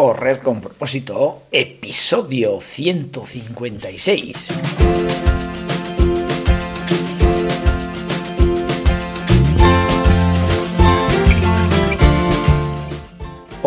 Correr con propósito, episodio 156.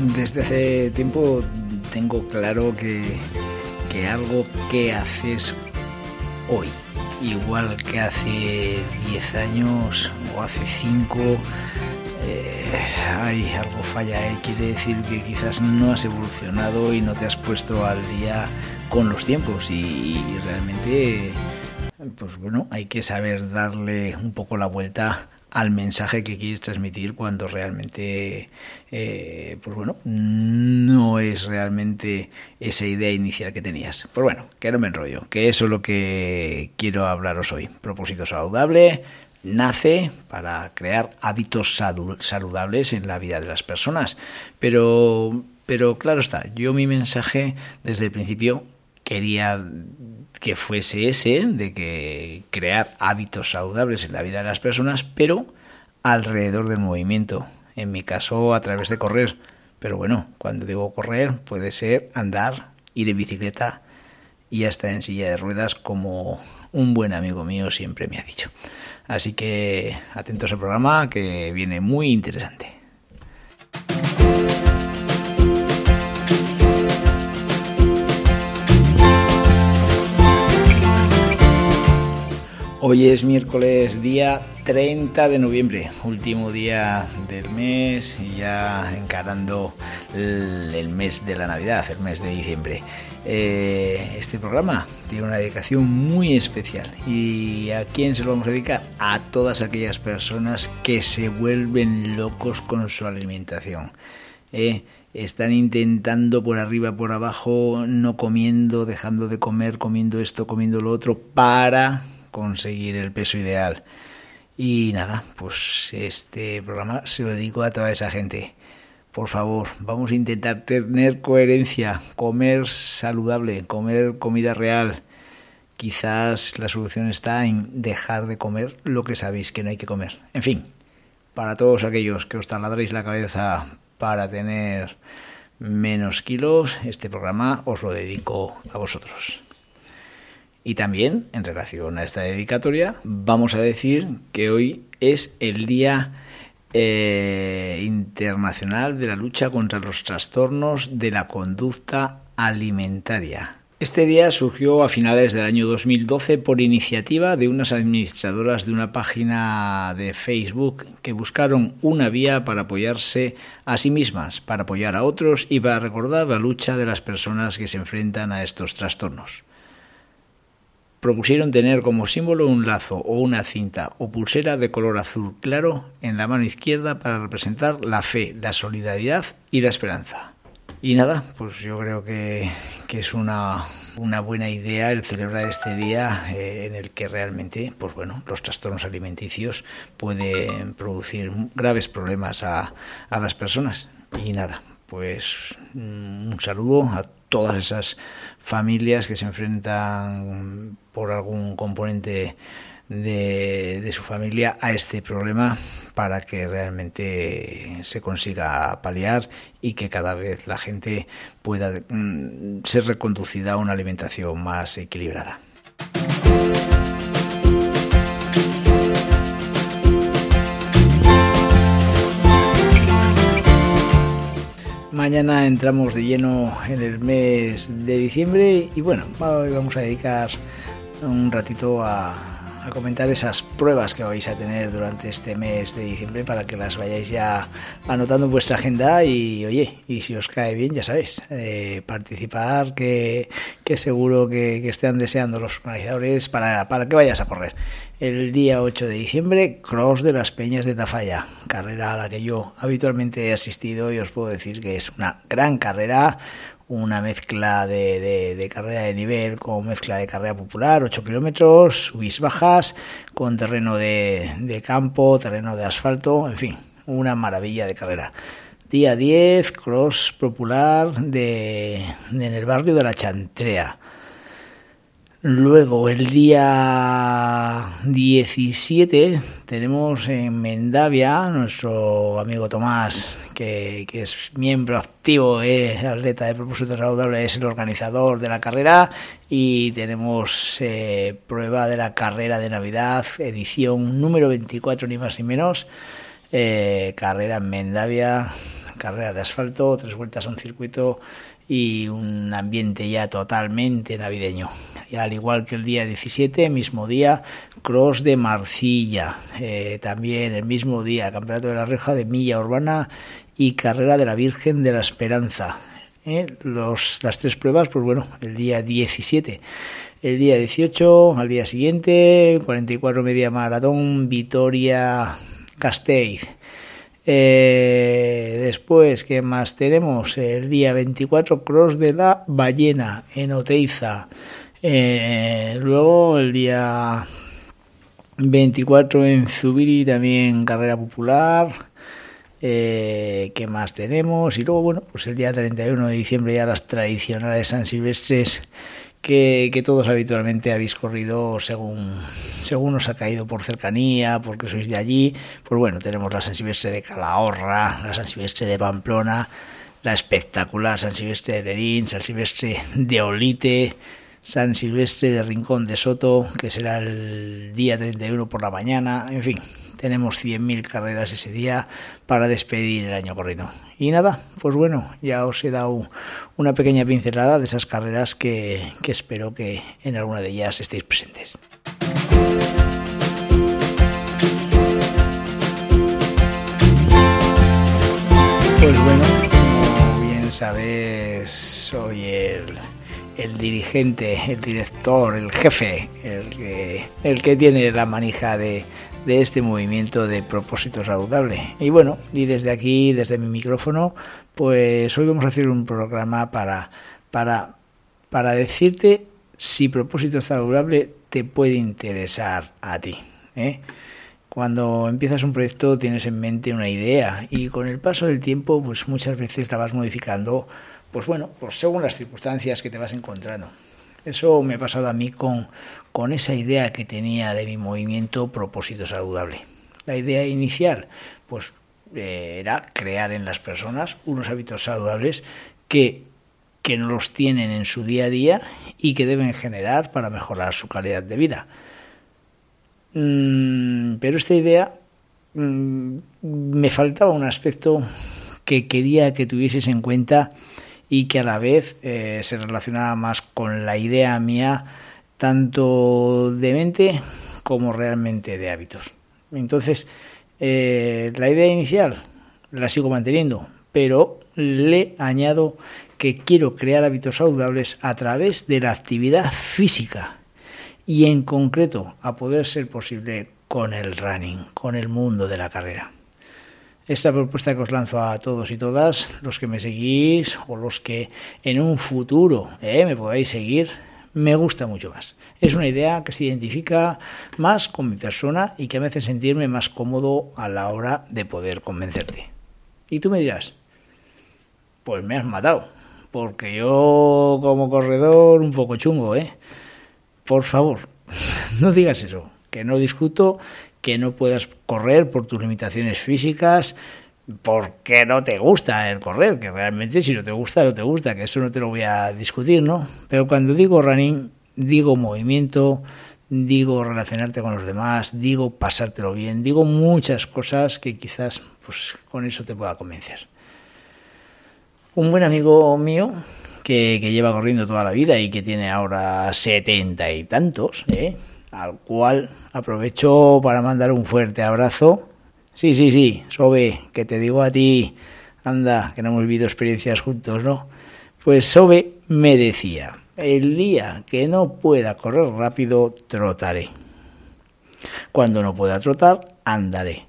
Desde hace tiempo tengo claro que, que algo que haces hoy, igual que hace 10 años o hace 5, eh, algo falla, ¿eh? quiere decir que quizás no has evolucionado y no te has puesto al día con los tiempos y, y realmente pues bueno, hay que saber darle un poco la vuelta al mensaje que quieres transmitir cuando realmente, eh, pues bueno, no es realmente esa idea inicial que tenías. Pues bueno, que no me enrollo, que eso es lo que quiero hablaros hoy. Propósito saludable nace para crear hábitos saludables en la vida de las personas, pero, pero claro está, yo mi mensaje desde el principio quería que fuese ese, de que crear hábitos saludables en la vida de las personas, pero alrededor del movimiento. En mi caso, a través de correr. Pero bueno, cuando digo correr, puede ser andar, ir en bicicleta y hasta en silla de ruedas, como un buen amigo mío siempre me ha dicho. Así que atentos al programa que viene muy interesante. Hoy es miércoles día 30 de noviembre, último día del mes y ya encarando el, mes de la Navidad, el mes de diciembre. Eh, este programa tiene una dedicación muy especial y ¿a quién se lo vamos a dedicar? A todas aquellas personas que se vuelven locos con su alimentación. Eh, están intentando por arriba, por abajo, no comiendo, dejando de comer, comiendo esto, comiendo lo otro, para conseguir el peso ideal. Y nada, pues este programa se lo dedico a toda esa gente. Por favor, vamos a intentar tener coherencia, comer saludable, comer comida real. Quizás la solución está en dejar de comer lo que sabéis que no hay que comer. En fin, para todos aquellos que os taladréis la cabeza para tener menos kilos, este programa os lo dedico a vosotros. Y también, en relación a esta dedicatoria, vamos a decir que hoy es el Día eh, Internacional de la Lucha contra los Trastornos de la Conducta Alimentaria. Este día surgió a finales del año 2012 por iniciativa de unas administradoras de una página de Facebook que buscaron una vía para apoyarse a sí mismas, para apoyar a otros y para recordar la lucha de las personas que se enfrentan a estos trastornos propusieron tener como símbolo un lazo o una cinta o pulsera de color azul claro en la mano izquierda para representar la fe, la solidaridad y la esperanza. Y nada, pues yo creo que, es una, una, buena idea el celebrar este día eh, en el que realmente, pues bueno, los trastornos alimenticios pueden producir graves problemas a, a las personas. Y nada, pues mm, un saludo a todas esas familias que se enfrentan por algún componente de, de, su familia a este problema para que realmente se consiga paliar y que cada vez la gente pueda mm, ser reconducida a una alimentación más equilibrada. Mañana entramos de lleno en el mes de diciembre y bueno, vamos a dedicar un ratito a, a comentar esas pruebas que vais a tener durante este mes de diciembre para que las vayáis ya anotando en vuestra agenda y oye, y si os cae bien, ya sabéis, eh, participar, que, que seguro que, que, estén deseando los organizadores para, para que vayas a correr. El día 8 de diciembre, Cross de las Peñas de Tafalla, carrera a la que yo habitualmente he asistido y os puedo decir que es una gran carrera, una mezcla de, carrera de nivel con mezcla de carrera popular, 8 kilómetros, subís bajas, con terreno de, campo, terreno de asfalto, en fin, una maravilla de carrera. Día 10, cross popular de, en el barrio de la Chantrea. Luego, el día 17, tenemos en Mendavia nuestro amigo Tomás, que, es miembro activo, es atleta de propósito saludable, es el organizador de la carrera. Y tenemos eh, prueba de la carrera de Navidad, edición número 24, ni más ni menos. Eh, carrera en Mendavia, carrera de asfalto, tres vueltas a un circuito y un ambiente ya totalmente navideño. Y al igual que el día 17, mismo día, Cross de Marcilla. Eh, también el mismo día, Campeonato de la Reja de Milla Urbana y Carrera de la Virgen de la Esperanza. Eh, los, las tres pruebas, pues bueno, el día 17. El día 18, al día siguiente, 44 media maratón, Vitoria Casteiz. Eh, después, ¿qué más tenemos? El día 24, Cross de la Ballena en Oteiza. Eh, luego, el día 24 en Zubiri, también carrera popular. Eh, ¿Qué más tenemos? Y luego, bueno, pues el día 31 de diciembre ya las tradicionales San Silvestres que, todos habitualmente habéis corrido según, según os ha caído por cercanía, porque sois de allí. Pues bueno, tenemos la San Silvestre de Calahorra, la San Silvestre de Pamplona, la espectacular San Silvestre de Lerín, San Silvestre de Olite, San Silvestre de Rincón de Soto, que será el día 31 por la mañana, en fin, tenemos 100.000 carreras ese día para despedir el año corrido. Y nada, pues bueno, ya os he dado una pequeña pincelada de esas carreras que, que espero que en alguna de ellas estéis presentes. Pues bueno, como bien sabes, soy el, el dirigente, el director, el jefe, el que, el que tiene la manija de, de este movimiento de propósito saludable. Y bueno, y desde aquí, desde mi micrófono, pues hoy vamos a hacer un programa para, para, para decirte si propósito saludable te puede interesar a ti. ¿eh? Cuando empiezas un proyecto tienes en mente una idea y con el paso del tiempo pues muchas veces la vas modificando pues bueno, pues según las circunstancias que te vas encontrando. Eso me ha pasado a mí con, con esa idea que tenía de mi movimiento propósito saludable. La idea inicial, pues eh, era crear en las personas unos hábitos saludables que, que no los tienen en su día a día y que deben generar para mejorar su calidad de vida. Mm, pero esta idea mm, me faltaba un aspecto que quería que tuvieses en cuenta y que a la vez eh, se relacionaba más con la idea mía tanto de mente como realmente de hábitos. Entonces, eh, la idea inicial la sigo manteniendo, pero le añado que quiero crear hábitos saludables a través de la actividad física y en concreto, a poder ser posible, con el running, con el mundo de la carrera. Esta propuesta que os lanzo a todos y todas, los que me seguís o los que en un futuro eh, me podáis seguir, me gusta mucho más. Es una idea que se identifica más con mi persona y que me hace sentirme más cómodo a la hora de poder convencerte. Y tú me dirás, pues me has matado, porque yo como corredor un poco chungo, ¿eh? Por favor, no digas eso, que no discuto que no puedas correr por tus limitaciones físicas, porque no te gusta el correr, que realmente si no te gusta, no te gusta, que eso no te lo voy a discutir, ¿no? Pero cuando digo running, digo movimiento, digo relacionarte con los demás, digo pasártelo bien, digo muchas cosas que quizás pues con eso te pueda convencer. Un buen amigo mío que, que lleva corriendo toda la vida y que tiene ahora setenta y tantos, ¿eh? Al cual aprovecho para mandar un fuerte abrazo. Sí, sí, sí, Sobe, que te digo a ti, anda, que no hemos vivido experiencias juntos, ¿no? Pues Sobe me decía, el día que no pueda correr rápido, trotaré. Cuando no pueda trotar, andaré.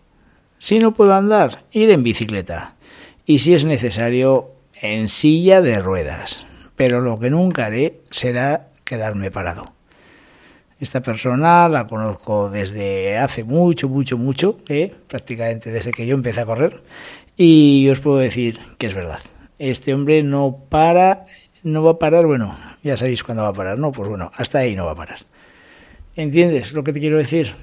Si no puedo andar, iré en bicicleta. Y si es necesario, en silla de ruedas. Pero lo que nunca haré será quedarme parado. Esta persona la conozco desde hace mucho, mucho, mucho, ¿eh? prácticamente desde que yo empecé a correr. Y os puedo decir que es verdad. Este hombre no para, no va a parar, bueno, ya sabéis cuándo va a parar, ¿no? Pues bueno, hasta ahí no va a parar. ¿Entiendes lo que te quiero decir?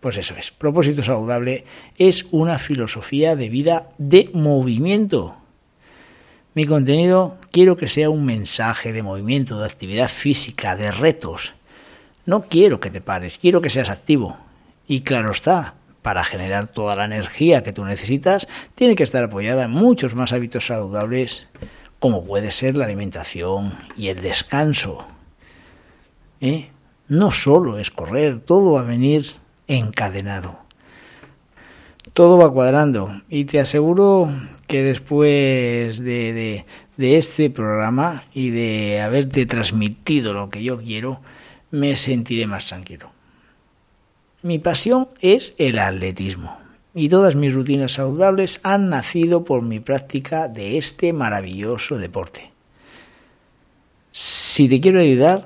Pues eso es. Propósito saludable es una filosofía de vida de movimiento. Mi contenido quiero que sea un mensaje de movimiento, de actividad física, de retos. No quiero que te pares, quiero que seas activo. Y claro está, para generar toda la energía que tú necesitas, tiene que estar apoyada en muchos más hábitos saludables, como puede ser la alimentación y el descanso. ¿Eh? No solo es correr, todo va a venir encadenado. Todo va cuadrando y te aseguro que después de, de, este programa y de haberte transmitido lo que yo quiero, me sentiré más tranquilo. Mi pasión es el atletismo y todas mis rutinas saludables han nacido por mi práctica de este maravilloso deporte. Si te quiero ayudar,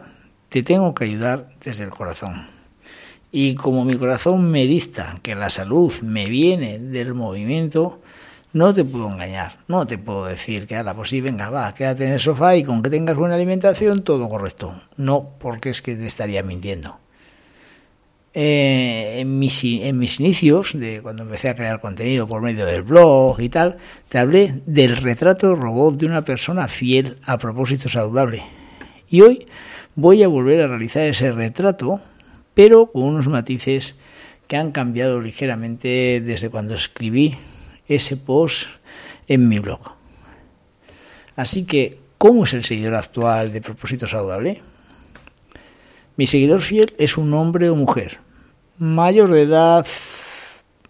te tengo que ayudar desde el corazón. Y como mi corazón me dicta que la salud me viene del movimiento, no te puedo engañar, no te puedo decir que, ahora pues sí, venga, va, quédate en el sofá y con que tengas buena alimentación, todo correcto. No, porque es que te estaría mintiendo. Eh, en, mis, en mis inicios, de cuando empecé a crear contenido por medio del blog y tal, te hablé del retrato robot de una persona fiel a propósito saludable. Y hoy voy a volver a realizar ese retrato, pero con unos matices que han cambiado ligeramente desde cuando escribí ese post en mi blog. Así que, ¿cómo es el seguidor actual de Propósito Saludable? Mi seguidor fiel es un hombre o mujer, mayor de edad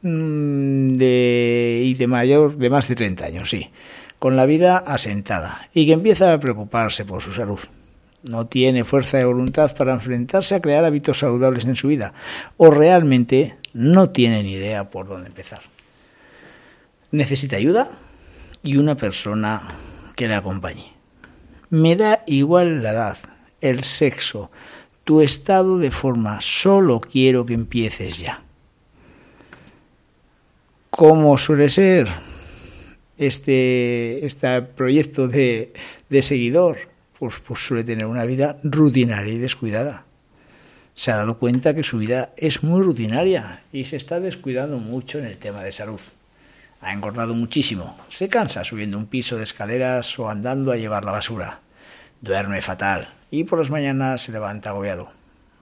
mm, y de mayor de más de 30 años, sí, con la vida asentada y que empieza a preocuparse por su salud. No tiene fuerza de voluntad para enfrentarse a crear hábitos saludables en su vida o realmente no tiene ni idea por dónde empezar necesita ayuda y una persona que le acompañe. Me da igual la edad, el sexo, tu estado de forma, solo quiero que empieces ya. ¿Cómo suele ser este, este proyecto de, de seguidor? Pues, pues suele tener una vida rutinaria y descuidada. Se ha dado cuenta que su vida es muy rutinaria y se está descuidando mucho en el tema de salud. Ha engordado muchísimo. Se cansa subiendo un piso de escaleras o andando a llevar la basura. Duerme fatal y por las mañanas se levanta agobiado.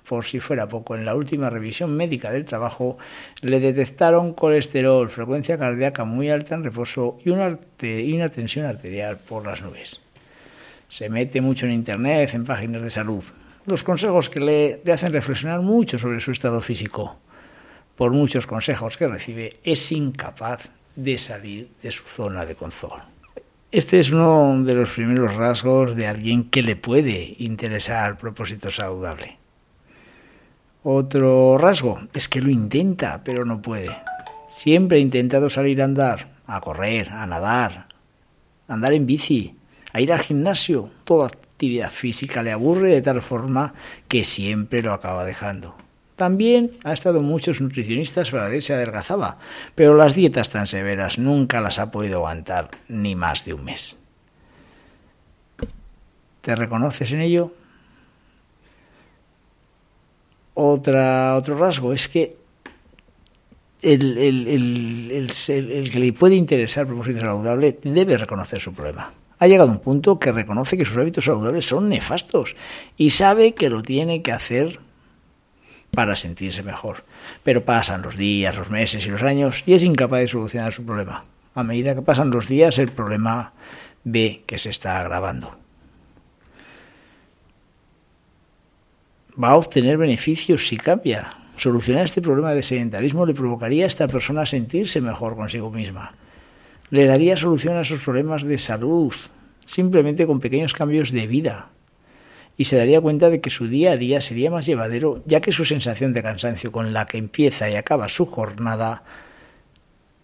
Por si fuera poco, en la última revisión médica del trabajo le detectaron colesterol, frecuencia cardíaca muy alta en reposo y una, tensión arterial por las nubes. Se mete mucho en Internet, en páginas de salud. Los consejos que le hacen reflexionar mucho sobre su estado físico. Por muchos consejos que recibe, es incapaz de salir de su zona de confort. Este es uno de los primeros rasgos de alguien que le puede interesar propósito saludable. Otro rasgo es que lo intenta, pero no puede. Siempre ha intentado salir a andar, a correr, a nadar, a andar en bici, a ir al gimnasio. Toda actividad física le aburre de tal forma que siempre lo acaba dejando. También ha estado muchos nutricionistas para ver si adelgazaba, pero las dietas tan severas nunca las ha podido aguantar ni más de un mes. ¿Te reconoces en ello? Otra, otro rasgo es que el, el, que le puede interesar el propósito saludable debe reconocer su problema. Ha llegado un punto que reconoce que sus hábitos saludables son nefastos y sabe que lo tiene que hacer para sentirse mejor. Pero pasan los días, los meses y los años y es incapaz de solucionar su problema. A medida que pasan los días, el problema ve que se está agravando. va a obtener beneficios si cambia. Solucionar este problema de sedentarismo le provocaría a esta persona sentirse mejor consigo misma. Le daría solución a sus problemas de salud, simplemente con pequeños cambios de vida. Y se daría cuenta de que su día a día sería más llevadero, ya que su sensación de cansancio con la que empieza y acaba su jornada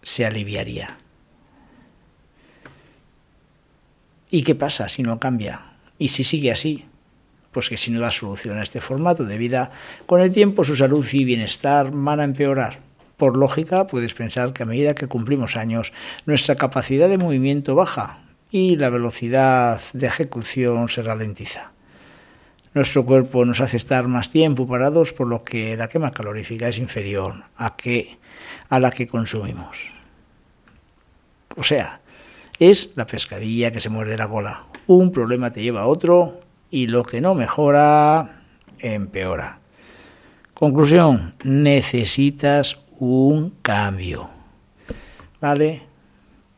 se aliviaría. ¿Y qué pasa si no cambia? ¿Y si sigue así? Pues que si no da solución a este formato de vida, con el tiempo su salud y bienestar van a empeorar. Por lógica, puedes pensar que a medida que cumplimos años, nuestra capacidad de movimiento baja y la velocidad de ejecución se ralentiza. Nuestro cuerpo nos hace estar más tiempo parados, por lo que la quema calorífica es inferior a, que, a la que consumimos. O sea, es la pescadilla que se muerde la cola. Un problema te lleva a otro y lo que no mejora, empeora. Conclusión, necesitas un cambio. ¿Vale?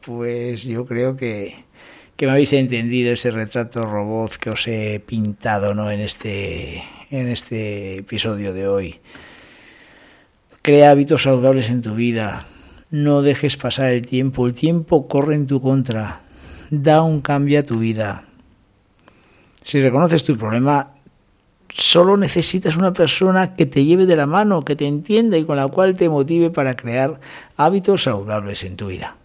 Pues yo creo que, que me habéis entendido ese retrato robot que os he pintado ¿no? en, este, en este episodio de hoy. Crea hábitos saludables en tu vida. No dejes pasar el tiempo. El tiempo corre en tu contra. Da un cambio a tu vida. Si reconoces tu problema, solo necesitas una persona que te lleve de la mano, que te entienda y con la cual te motive para crear hábitos saludables en tu vida.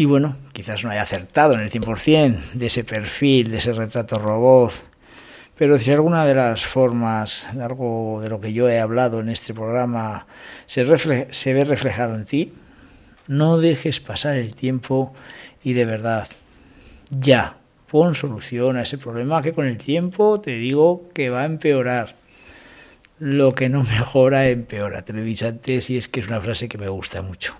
Y bueno, quizás no haya acertado en el 100% de ese perfil, de ese retrato robot, pero si alguna de las formas, de algo de lo que yo he hablado en este programa, se, ve reflejado en ti, no dejes pasar el tiempo y de verdad, ya, pon solución a ese problema que con el tiempo te digo que va a empeorar. Lo que no mejora empeora. Te lo he dicho antes y es que es una frase que me gusta mucho.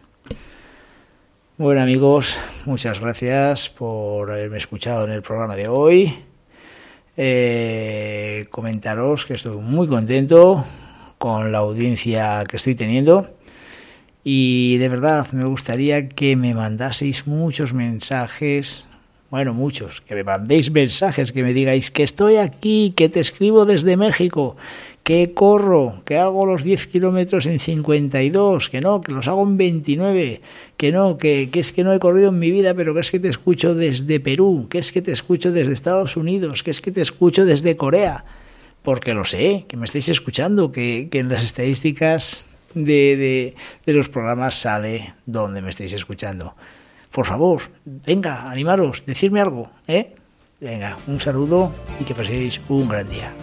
Bueno amigos, muchas gracias por haberme escuchado en el programa de hoy. Eh, comentaros que estoy muy contento con la audiencia que estoy teniendo y de verdad me gustaría que me mandaseis muchos mensajes bueno, muchos, que me mandéis mensajes, que me digáis que estoy aquí, que te escribo desde México, que corro, que hago los 10 kilómetros en 52, que no, que los hago en 29, que no, que, es que no he corrido en mi vida, pero que es que te escucho desde Perú, que es que te escucho desde Estados Unidos, que es que te escucho desde Corea, porque lo sé, que me estáis escuchando, que, en las estadísticas de, de, de los programas sale donde me estáis escuchando. Por favor, venga, animaros, decirme algo, ¿eh? Venga, un saludo y que paséis un gran día.